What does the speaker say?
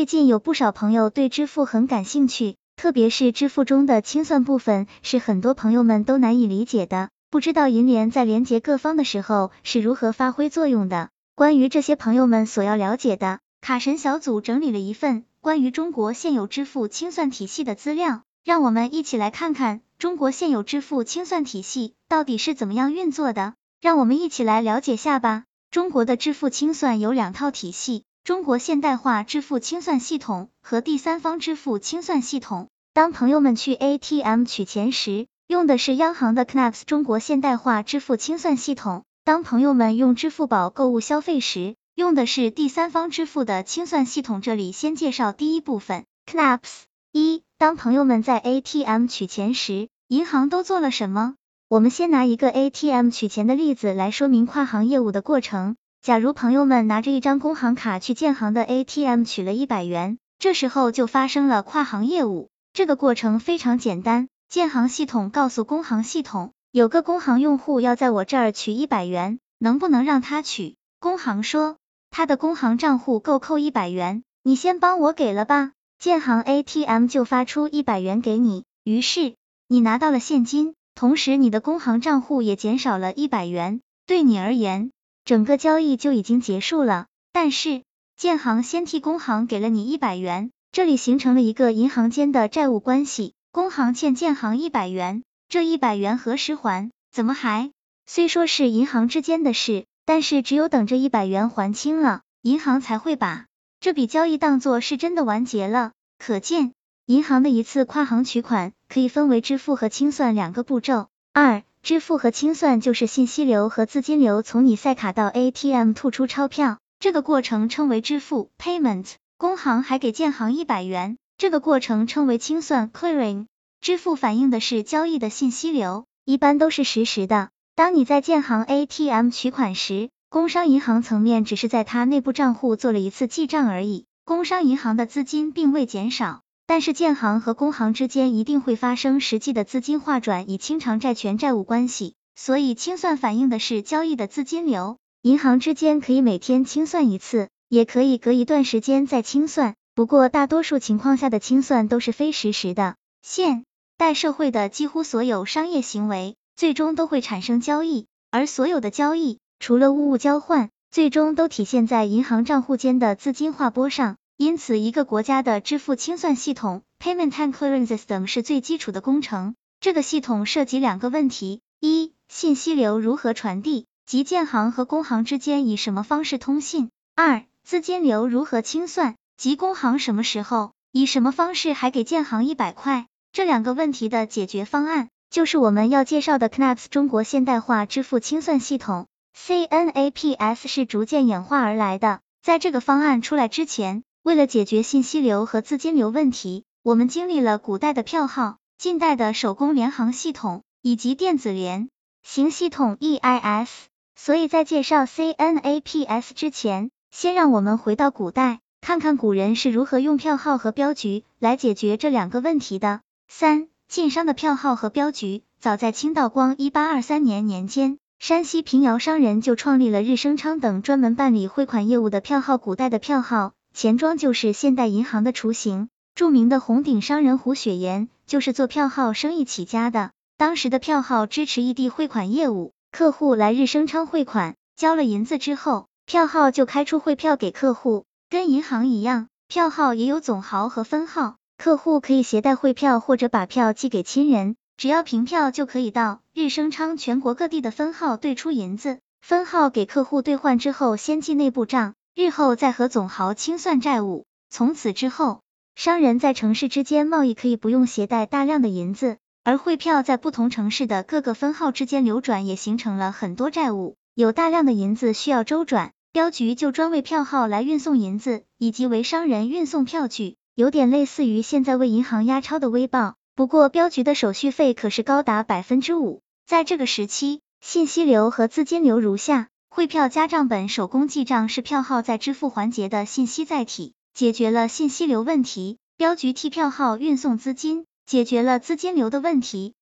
最近有不少朋友对支付很感兴趣，特别是支付中的清算部分是很多朋友们都难以理解的。不知道银联在连接各方的时候是如何发挥作用的？关于这些朋友们所要了解的，卡神小组整理了一份关于中国现有支付清算体系的资料，让我们一起来看看中国现有支付清算体系到底是怎么样运作的。让我们一起来了解下吧。中国的支付清算有两套体系。中国现代化支付清算系统和第三方支付清算系统。当朋友们去 ATM 取钱时，用的是央行的 KNAPS 中国现代化支付清算系统。当朋友们用支付宝购物消费时，用的是第三方支付的清算系统。这里先介绍第一部分 KNAPS。一、当朋友们在 ATM 取钱时，银行都做了什么？我们先拿一个 ATM 取钱的例子来说明跨行业务的过程。假如朋友们拿着一张工行卡去建行的 ATM 取了一百元，这时候就发生了跨行业务。这个过程非常简单，建行系统告诉工行系统，有个工行用户要在我这儿取一百元，能不能让他取？工行说，他的工行账户够扣一百元，你先帮我给了吧。建行 ATM 就发出一百元给你，于是你拿到了现金，同时你的工行账户也减少了一百元，对你而言。整个交易就已经结束了，但是建行先替工行给了你一百元，这里形成了一个银行间的债务关系，工行欠建行一百元，这一百元何时还？怎么还？虽说是银行之间的事，但是只有等这一百元还清了，银行才会把这笔交易当做是真的完结了。可见，银行的一次跨行取款可以分为支付和清算两个步骤。二支付和清算就是信息流和资金流从你赛卡到 ATM 吐出钞票，这个过程称为支付 （payment）。工行还给建行一百元，这个过程称为清算 （clearing）。支付反映的是交易的信息流，一般都是实时的。当你在建行 ATM 取款时，工商银行层面只是在它内部账户做了一次记账而已，工商银行的资金并未减少。但是建行和工行之间一定会发生实际的资金划转，以清偿债权债务关系。所以清算反映的是交易的资金流。银行之间可以每天清算一次，也可以隔一段时间再清算。不过大多数情况下的清算都是非实时的。现代社会的几乎所有商业行为最终都会产生交易，而所有的交易除了物物交换，最终都体现在银行账户间的资金划拨上。因此，一个国家的支付清算系统 （Payment and Clearing System） 是最基础的工程。这个系统涉及两个问题：一、信息流如何传递，即建行和工行之间以什么方式通信；二、资金流如何清算，即工行什么时候以什么方式还给建行一百块。这两个问题的解决方案，就是我们要介绍的 KNAPS 中国现代化支付清算系统 （CNAPS） 是逐渐演化而来的。在这个方案出来之前，为了解决信息流和资金流问题，我们经历了古代的票号、近代的手工联行系统以及电子联行系统 EIS。所以在介绍 CNAPS 之前，先让我们回到古代，看看古人是如何用票号和镖局来解决这两个问题的。三、晋商的票号和镖局，早在清道光一八二三年年间，山西平遥商人就创立了日升昌等专门办理汇款业务的票号。古代的票号。钱庄就是现代银行的雏形。著名的红顶商人胡雪岩就是做票号生意起家的。当时的票号支持异地汇款业务，客户来日升昌汇款，交了银子之后，票号就开出汇票给客户。跟银行一样，票号也有总号和分号，客户可以携带汇票或者把票寄给亲人，只要凭票就可以到日升昌全国各地的分号兑出银子。分号给客户兑换之后，先记内部账。日后再和总行清算债务。从此之后，商人在城市之间贸易可以不用携带大量的银子，而汇票在不同城市的各个分号之间流转，也形成了很多债务。有大量的银子需要周转，镖局就专为票号来运送银子，以及为商人运送票据，有点类似于现在为银行押钞的微报。不过镖局的手续费可是高达百分之五。在这个时期，信息流和资金流如下。汇票加账本手工记账是票号在支付环节的信息载体，解决了信息流问题；镖局替票号运送资金，解决了资金流的问题。